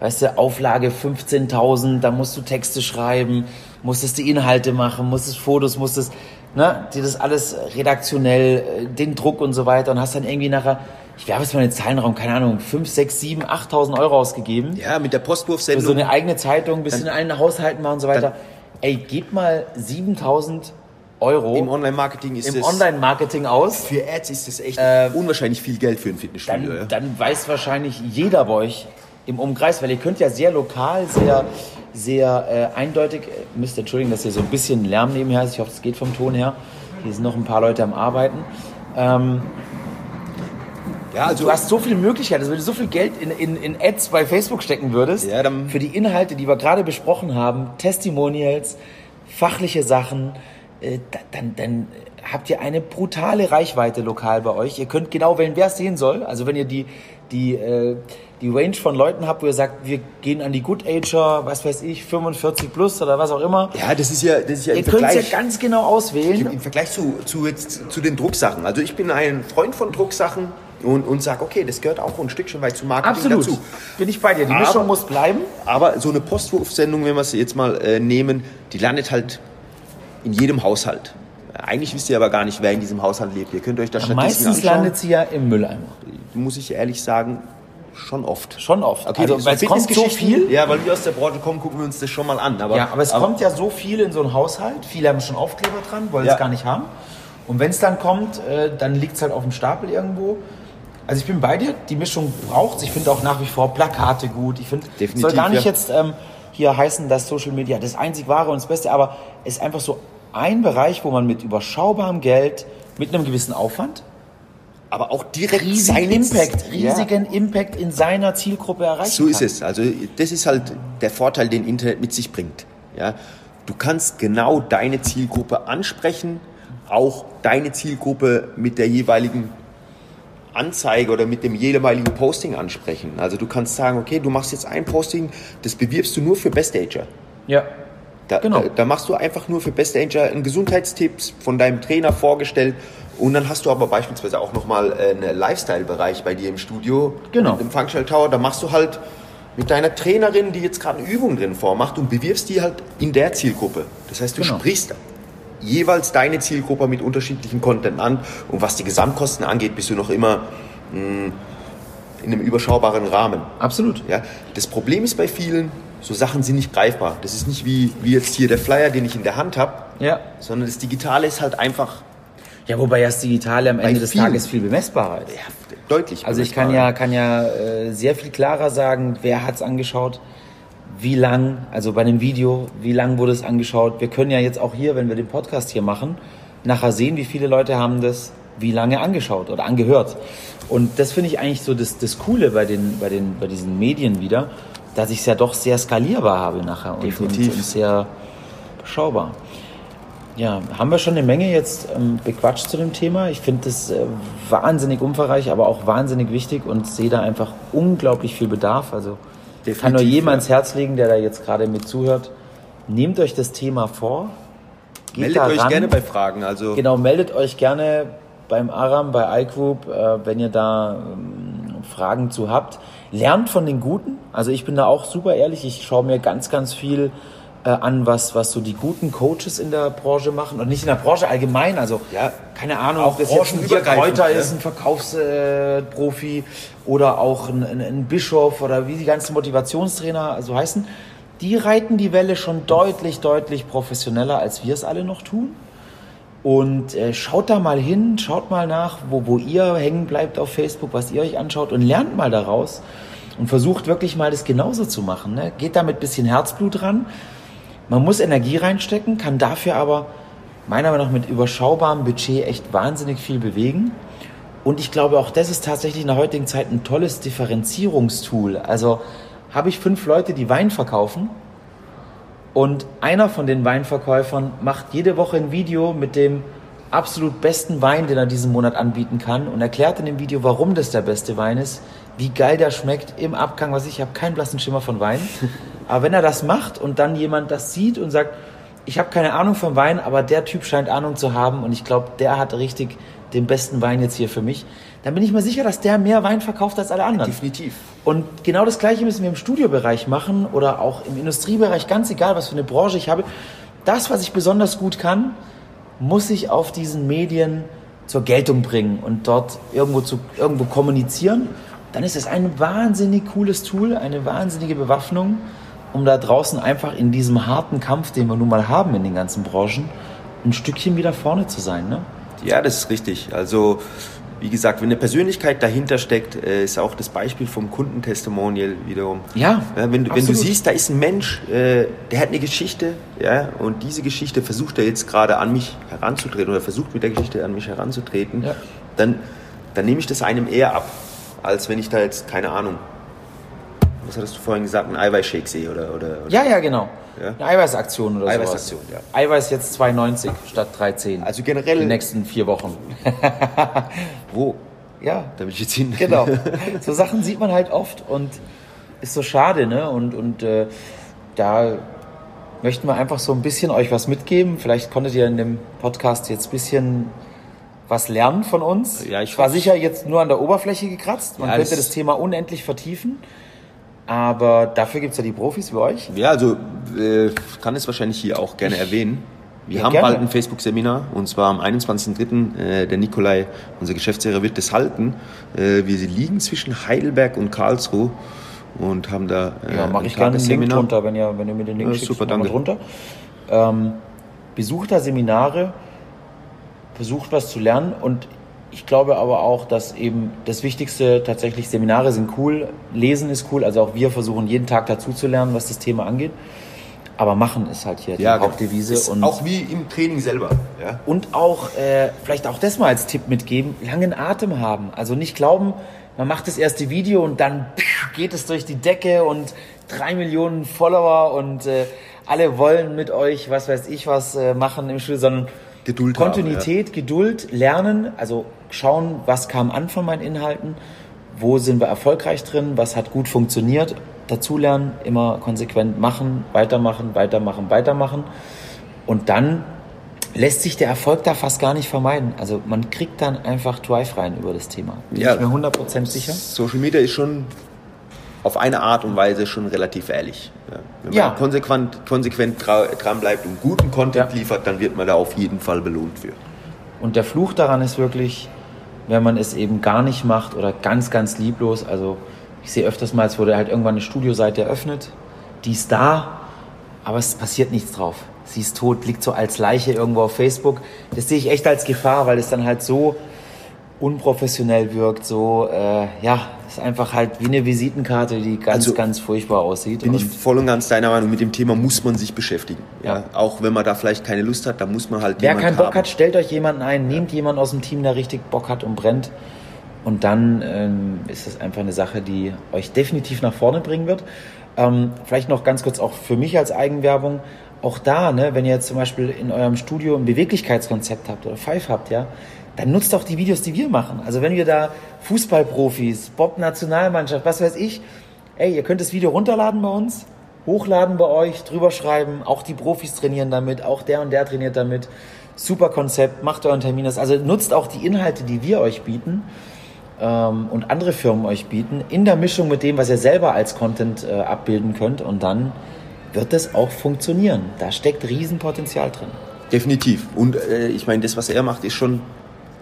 S1: Weißt du, Auflage 15.000, da musst du Texte schreiben, musstest die Inhalte machen, musstest Fotos, musstest, ne, dir das alles redaktionell, äh, den Druck und so weiter und hast dann irgendwie nachher, ich werfe jetzt mal in den Zahlenraum, keine Ahnung, 5, 6, 7, 8.000 Euro ausgegeben
S2: Ja, mit der
S1: für
S2: Postwurfsendung.
S1: so eine eigene Zeitung, bis in allen Haushalten machen und so weiter. Ey, gebt mal 7.000 Euro
S2: Im Online-Marketing ist
S1: im. Online-Marketing aus,
S2: Für Ads ist das echt
S1: Ähm,
S2: unwahrscheinlich viel Geld für ein Fitnessstudio.
S1: dann,
S2: ja.
S1: dann weiß wahrscheinlich jeder bei euch im Umkreis, weil ihr könnt ja sehr lokal, sehr, sehr äh, eindeutig, äh, müsst entschuldigen, dass hier so ein bisschen Lärm nebenher ist, ich hoffe, es geht vom Ton her. Hier sind noch ein paar Leute am Arbeiten. Ähm,
S2: ja, also
S1: du hast so viele Möglichkeiten, also wenn du so viel Geld in, in, in Ads bei Facebook stecken würdest,
S2: Ja, dann-
S1: für die Inhalte, die wir gerade besprochen haben, Testimonials, fachliche Sachen, äh, da- dann, dann habt ihr eine brutale Reichweite lokal bei euch. Ihr könnt genau wählen, wer es sehen soll. Also wenn ihr die, die, äh, die Range von Leuten habt, wo ihr sagt, wir gehen an die Good Ager, was weiß ich, 45 plus oder was auch immer.
S2: Ja, das ist ja, das ist ja
S1: ihr könnt es ja ganz genau auswählen.
S2: im Vergleich zu, zu, jetzt, zu den Drucksachen. Also ich bin ein Freund von Drucksachen und, und sage, okay, das gehört auch ein Stückchen weit zum Marketing
S1: Absolut.
S2: dazu.
S1: Bin ich bei dir. Die
S2: Aber-
S1: Mischung muss bleiben.
S2: Aber so eine Postwurfsendung, wenn wir es jetzt mal äh, nehmen, die landet halt in jedem Haushalt. Eigentlich wisst ihr aber gar nicht, wer in diesem Haushalt lebt. Ihr könnt euch da Statistiken
S1: Meistens
S2: anschauen.
S1: landet sie ja im Mülleimer.
S2: muss ich ehrlich sagen, schon oft.
S1: Schon oft. also,
S2: so
S1: weil es kommt so viel.
S2: Ja, weil wir aus der Branche kommen, gucken wir uns das schon mal an. Aber,
S1: Ja, aber es kommt ja so viel in so einen Haushalt. Viele haben schon Aufkleber dran, wollen
S2: Ja.
S1: es gar nicht haben. Und wenn es dann kommt, äh, dann liegt es halt auf dem Stapel irgendwo. Also ich bin bei dir, die Mischung braucht Ich finde auch nach wie vor Plakate gut. Ich finde, es soll gar nicht
S2: ja.
S1: jetzt ähm, hier heißen, dass Social Media das einzig wahre und das Beste, aber es ist einfach so ein Bereich, wo man mit überschaubarem Geld, mit einem gewissen Aufwand,
S2: aber auch direkt
S1: riesigen
S2: seinen
S1: Impact,
S2: Ja.
S1: riesigen Impact in seiner Zielgruppe erreichen
S2: So
S1: kann.
S2: ist es. Also das ist halt der Vorteil, den Internet mit sich bringt. Ja, du kannst genau deine Zielgruppe ansprechen, auch deine Zielgruppe mit der jeweiligen Anzeige oder mit dem jeweiligen Posting ansprechen. Also du kannst sagen, okay, du machst jetzt ein Posting, das bewirbst du nur für Best Ager.
S1: Ja,
S2: Da,
S1: Genau.
S2: da, da machst du einfach nur für Best Ager einen Gesundheitstipps von deinem Trainer vorgestellt und dann hast du aber beispielsweise auch nochmal einen Lifestyle-Bereich bei dir im Studio,
S1: Genau.
S2: im Functional Tower, da machst du halt mit deiner Trainerin, die jetzt gerade eine Übung drin vormacht und bewirbst die halt in der Zielgruppe. Das heißt, du
S1: Genau.
S2: sprichst jeweils deine Zielgruppe mit unterschiedlichen Content an und was die Gesamtkosten angeht, bist du noch immer mh, in einem überschaubaren Rahmen.
S1: absolut.
S2: Ja, das Problem ist bei vielen, so Sachen sind nicht greifbar. Das ist nicht wie, wie jetzt hier der Flyer, den ich in der Hand habe,
S1: Ja.
S2: sondern das Digitale ist halt einfach,
S1: Ja, wobei ja das Digitale am Ende des. Tages viel bemessbarer ist.
S2: ja, deutlich.
S1: Also ich kann ja, kann ja äh, sehr viel klarer sagen, wer hat's angeschaut, wie lang, also bei einem Video, wie lang wurde es angeschaut. Wir können ja jetzt auch hier, wenn wir den Podcast hier machen, nachher sehen, wie viele Leute haben das wie lange angeschaut oder angehört. Und das finde ich eigentlich so das, das Coole bei, den, bei, den, bei diesen Medien wieder, dass ich es ja doch sehr skalierbar habe nachher und,
S2: Definitiv.
S1: und sehr beschaubar. Ja, haben wir schon eine Menge jetzt ähm, bequatscht zu dem Thema. Ich finde das äh, wahnsinnig umfangreich, aber auch wahnsinnig wichtig und sehe da einfach unglaublich viel Bedarf. Also ich kann nur
S2: Definitiv,
S1: jedem
S2: ja.
S1: ans Herz legen, der da jetzt gerade mit zuhört. Nehmt euch das Thema vor. Geht
S2: Meldet euch
S1: ran.
S2: gerne bei Fragen. Also
S1: Genau, meldet euch gerne beim Aram, bei iGroup, äh, wenn ihr da ähm, Fragen zu habt. Lernt von den Guten. Also ich bin da auch super ehrlich. Ich schaue mir ganz, ganz viel äh, an, was, was so die guten Coaches in der Branche machen. Und nicht in der Branche allgemein. Also,
S2: Ja,
S1: keine Ahnung,
S2: auch
S1: ob das jetzt ein Reuter
S2: ne?
S1: ist, ein Verkaufsprofi oder auch ein, ein, ein Bischof oder wie die ganzen Motivationstrainer so heißen. Die reiten die Welle schon deutlich, deutlich professioneller, als wir es alle noch tun. Und äh, schaut da mal hin, schaut mal nach, wo, wo ihr hängen bleibt auf Facebook, was ihr euch anschaut und lernt mal daraus und versucht wirklich mal das genauso zu machen. Ne? Geht da mit bisschen Herzblut ran. Man muss Energie reinstecken, kann dafür aber meiner Meinung nach mit überschaubarem Budget echt wahnsinnig viel bewegen. Und ich glaube, auch das ist tatsächlich in der heutigen Zeit ein tolles Differenzierungstool. Also habe ich fünf Leute, die Wein verkaufen und einer von den Weinverkäufern macht jede Woche ein Video mit dem absolut besten Wein, den er diesen Monat anbieten kann und erklärt in dem Video, warum das der beste Wein ist, wie geil der schmeckt im Abgang, was ich, ich habe keinen blassen Schimmer von Wein. Aber wenn er das macht und dann jemand das sieht und sagt, ich habe keine Ahnung vom Wein, aber der Typ scheint Ahnung zu haben und ich glaube, der hat richtig den besten Wein jetzt hier für mich, dann bin ich mir sicher, dass der mehr Wein verkauft als alle anderen.
S2: definitiv.
S1: Und genau das Gleiche müssen wir im Studiobereich machen oder auch im Industriebereich, ganz egal, was für eine Branche ich habe. Das, was ich besonders gut kann, muss ich auf diesen Medien zur Geltung bringen und dort irgendwo, zu, irgendwo kommunizieren. Dann ist es ein wahnsinnig cooles Tool, eine wahnsinnige Bewaffnung, um da draußen einfach in diesem harten Kampf, den wir nun mal haben in den ganzen Branchen, ein Stückchen wieder vorne zu sein. Ne?
S2: Ja, das ist richtig. Also, wie gesagt, wenn eine Persönlichkeit dahinter steckt, äh, ist auch das Beispiel vom Kundentestimonial wiederum.
S1: Ja,
S2: Ja, wenn, du- wenn du siehst, da ist ein Mensch, äh, der hat eine Geschichte, ja, und diese Geschichte versucht er jetzt gerade an mich heranzutreten oder versucht mit der Geschichte an mich heranzutreten,
S1: Ja.
S2: dann, dann nehme ich das einem eher ab, als wenn ich da jetzt, keine Ahnung, was hattest du vorhin gesagt, einen Eiweißshake sehe oder, oder, oder
S1: Ja, ja, genau.
S2: Ja.
S1: Eine Eiweißaktion oder
S2: Eiweißaktion,
S1: sowas.
S2: ja.
S1: Eiweiß jetzt 2,90 statt 3,10.
S2: Also
S1: die
S2: generell,
S1: nächsten vier Wochen.
S2: wo?
S1: ja,
S2: Da will ich jetzt hin.
S1: genau. So Sachen sieht man halt oft und ist so schade, ne? Und, und äh, da möchten wir einfach so ein bisschen euch was mitgeben. Vielleicht konntet ihr in dem Podcast jetzt ein bisschen was lernen von uns.
S2: Ja, ich
S1: war sicher jetzt nur an der Oberfläche gekratzt. Man
S2: Ja,
S1: könnte
S2: das
S1: Thema unendlich vertiefen. Aber dafür gibt es ja die Profis wie euch.
S2: Ja, also äh, kann es wahrscheinlich hier auch gerne erwähnen. Wir
S1: Ja,
S2: haben
S1: gerne.
S2: bald ein Facebook-Seminar und zwar am 21.03. Äh, der Nikolai, unser Geschäftsführer, wird das halten. Äh, wir liegen zwischen Heidelberg und Karlsruhe und haben da äh,
S1: Ja, mache
S2: ein
S1: ich gerne einen Link drunter, wenn ihr, wenn ihr mir den Link
S2: Ja,
S1: schickt.
S2: super, danke.
S1: Drunter. Ähm, besucht da Seminare, versucht was zu lernen und ich glaube aber auch, dass eben das Wichtigste tatsächlich Seminare sind cool, Lesen ist cool, also auch wir versuchen jeden Tag dazu zu lernen, was das Thema angeht. Aber machen ist halt hier
S2: Ja,
S1: die Hauptdevise und
S2: auch wie im Training selber. Ja?
S1: und auch, äh, vielleicht auch das mal als Tipp mitgeben, langen Atem haben. Also nicht glauben, man macht das erste Video und dann geht es durch die Decke und drei Millionen Follower und äh, alle wollen mit euch, was weiß ich was, äh, machen im Studio, sondern
S2: Geduld haben,
S1: Kontinuität, Geduld, Lernen, also schauen, was kam an von meinen Inhalten, wo sind wir erfolgreich drin, was hat gut funktioniert, dazulernen, immer konsequent machen, weitermachen, weitermachen, weitermachen und dann lässt sich der Erfolg da fast gar nicht vermeiden. Also man kriegt dann einfach Drive rein über das Thema. Bin
S2: Ja.
S1: ich mir 100% sicher.
S2: Social Media ist schon auf eine Art und Weise schon relativ ehrlich. Wenn
S1: Ja.
S2: man konsequent, konsequent dra dran bleibt und guten Content
S1: Ja.
S2: liefert, dann wird man da auf jeden Fall belohnt für.
S1: Und der Fluch daran ist wirklich, wenn man es eben gar nicht macht oder ganz, ganz lieblos. Also ich sehe öfters mal, es wurde halt irgendwann eine Studioseite eröffnet, die ist da, aber es passiert nichts drauf. Sie ist tot, liegt so als Leiche irgendwo auf Facebook. Das sehe ich echt als Gefahr, weil es dann halt so unprofessionell wirkt, so, äh, ja, ist einfach halt wie eine Visitenkarte, die ganz,
S2: Also,
S1: ganz furchtbar aussieht.
S2: Bin ich voll und ganz deiner Meinung, mit dem Thema muss man sich beschäftigen.
S1: Ja.
S2: Ja. Auch wenn man da vielleicht keine Lust hat, da muss man halt
S1: wer keinen Bock
S2: haben.
S1: hat, stellt euch jemanden ein, nehmt jemanden aus dem Team, der richtig Bock hat und brennt. Und dann ähm, ist das einfach eine Sache, die euch definitiv nach vorne bringen wird. Ähm, vielleicht noch ganz kurz auch für mich als Eigenwerbung. Auch da, ne, wenn ihr jetzt zum Beispiel in eurem Studio ein Beweglichkeitskonzept habt oder Five habt, ja, dann nutzt auch die Videos, die wir machen. Also wenn wir da Fußballprofis, Bob-Nationalmannschaft, was weiß ich, ey, ihr könnt das Video runterladen bei uns, hochladen bei euch, drüber schreiben, auch die Profis trainieren damit, auch der und der trainiert damit. Super Konzept, macht euren Termin. das. Also nutzt auch die Inhalte, die wir euch bieten ähm, und andere Firmen euch bieten, in der Mischung mit dem, was ihr selber als Content äh, abbilden könnt und dann wird es auch funktionieren. Da steckt Riesenpotenzial drin.
S2: Definitiv. Und äh, ich meine, das, was er macht, ist schon,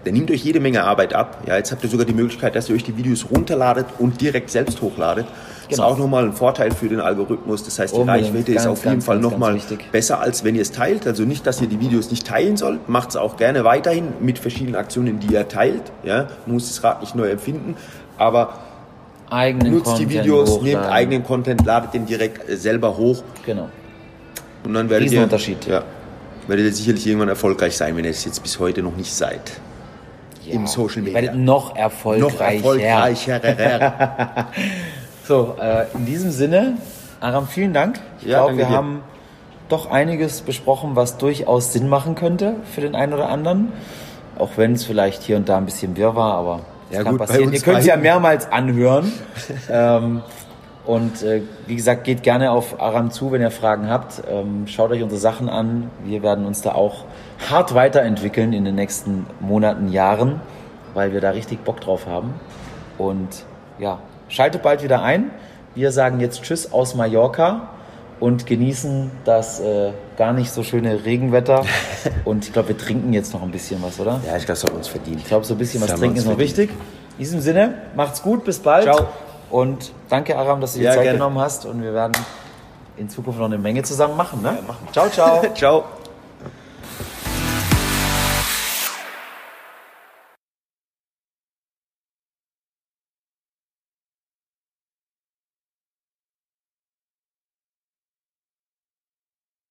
S2: der nimmt euch jede Menge Arbeit ab. Ja, jetzt habt ihr sogar die Möglichkeit, dass ihr euch die Videos runterladet und direkt selbst hochladet. Das
S1: Genau.
S2: ist auch nochmal ein Vorteil für den Algorithmus. Das heißt, die
S1: Unbedingt.
S2: Reichweite ist
S1: Ganz,
S2: auf jeden
S1: ganz,
S2: Fall nochmal besser, als wenn ihr es teilt. Also nicht, dass ihr die Videos nicht teilen sollt. Macht es auch gerne weiterhin mit verschiedenen Aktionen, die ihr teilt. Ja, muss das Rad nicht neu erfinden. Aber
S1: Eigenen
S2: nutzt die
S1: Content
S2: Videos,
S1: hochladen.
S2: nehmt eigenen Content, ladet den direkt äh, selber hoch.
S1: Genau.
S2: Und dann werdet ihr, ja, werdet ihr sicherlich irgendwann erfolgreich sein, wenn ihr es jetzt bis heute noch nicht seid. Im Social Media.
S1: werdet noch erfolgreicher.
S2: Noch erfolgreicher.
S1: So, äh, in diesem Sinne, Aram, vielen Dank. Ich
S2: Ja,
S1: glaube, wir
S2: dir.
S1: haben doch einiges besprochen, was durchaus Sinn machen könnte für den einen oder anderen. Auch wenn es vielleicht hier und da ein bisschen wirr war, aber das
S2: Ja,
S1: kann
S2: gut,
S1: passieren. Ihr könnt es ja mehrmals anhören. ähm, und äh, wie gesagt, geht gerne auf Aram zu, wenn ihr Fragen habt. Ähm, schaut euch unsere Sachen an. Wir werden uns da auch hart weiterentwickeln in den nächsten Monaten, Jahren, weil wir da richtig Bock drauf haben. Und ja, schaltet bald wieder ein. Wir sagen jetzt Tschüss aus Mallorca und genießen das äh, gar nicht so schöne Regenwetter. Und ich glaube, wir trinken jetzt noch ein bisschen was, oder?
S2: ja, ich glaube, das haben wir uns verdient.
S1: Ich glaube, so ein bisschen was
S2: Das haben
S1: trinken ist noch wichtig. In diesem Sinne, macht's gut, bis bald.
S2: Ciao.
S1: Und danke, Aram, dass du dir
S2: Ja,
S1: Zeit
S2: gerne.
S1: genommen hast. Und wir werden in Zukunft noch eine Menge zusammen machen. Ne? Ciao, ciao.
S2: Ciao.